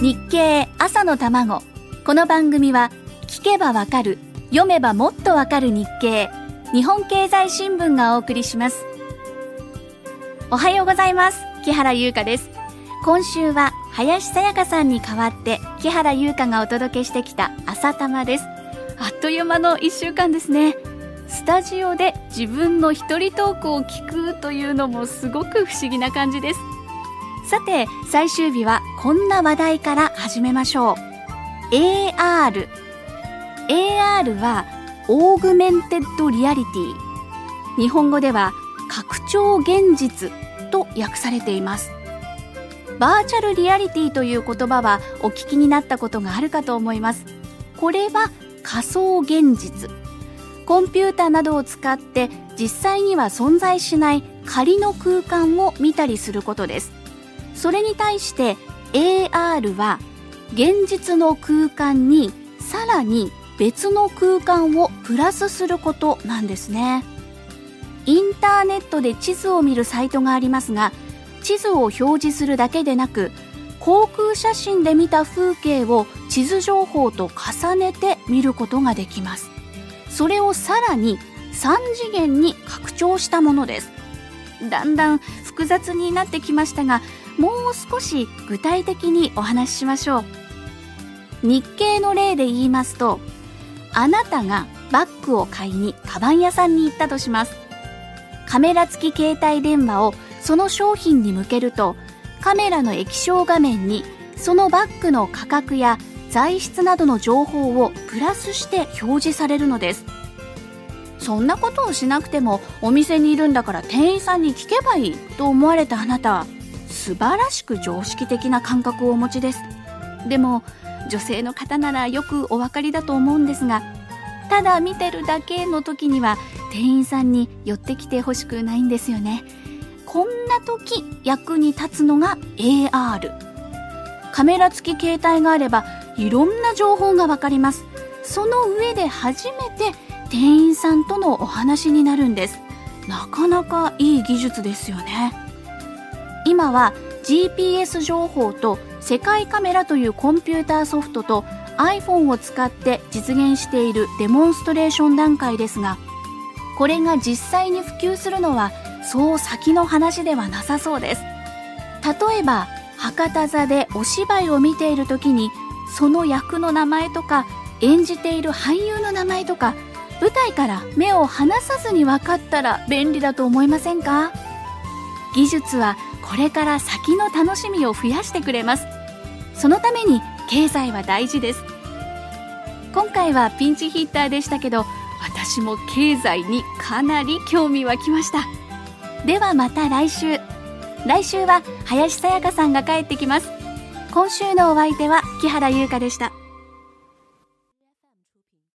日経朝の卵。この番組は聞けばわかる読めばもっとわかる日経日本経済新聞がお送りします。おはようございます。木原優香です。今週は林さやかさんに代わって木原優香がお届けしてきた朝玉です。あっという間の1週間ですね。スタジオで自分の一人トークを聞くというのもすごく不思議な感じです。さて最終日はこんな話題から始めましょう。AR AR は Augmented Reality。日本語では拡張現実と訳されています。バーチャルリアリティという言葉はお聞きになったことがあるかと思います。これは仮想現実。コンピューターなどを使って実際には存在しない仮の空間を見たりすることです。それに対して AR は現実の空間にさらに別の空間をプラスすることなんですね。インターネットで地図を見るサイトがありますが地図を表示するだけでなく航空写真で見た風景を地図情報と重ねて見ることができます。それをさらに3次元に拡張したものです。だんだん複雑になってきましたがもう少し具体的にお話ししましょう。日経の例で言いますとあなたがバッグを買いにカバン屋さんに行ったとします。カメラ付き携帯電話をその商品に向けるとカメラの液晶画面にそのバッグの価格や材質などの情報をプラスして表示されるのです。そんなことをしなくてもお店にいるんだから店員さんに聞けばいいと思われたあなた。素晴らしく常識的な感覚をお持ちです。でも女性の方ならよくお分かりだと思うんですがただ見てるだけの時には店員さんに寄ってきてほしくないんですよね。こんな時役に立つのが AR カメラ付き携帯があればいろんな情報がわかります。その上で初めて店員さんとのお話になるんです。なかなかいい技術ですよね。今は GPS 情報と世界カメラというコンピューターソフトと iPhone を使って実現しているデモンストレーション段階ですがこれが実際に普及するのはそう先の話ではなさそうです。例えば博多座でお芝居を見ている時にその役の名前とか演じている俳優の名前とか舞台から目を離さずに分かったら便利だと思いませんか？技術はこれから先の楽しみを増やしてくれます。そのために経済は大事です。今回はピンチヒッターでしたけど私も経済にかなり興味湧きました。ではまた来週。来週は林さやかさんが帰ってきます。今週のお相手は木原優香でした。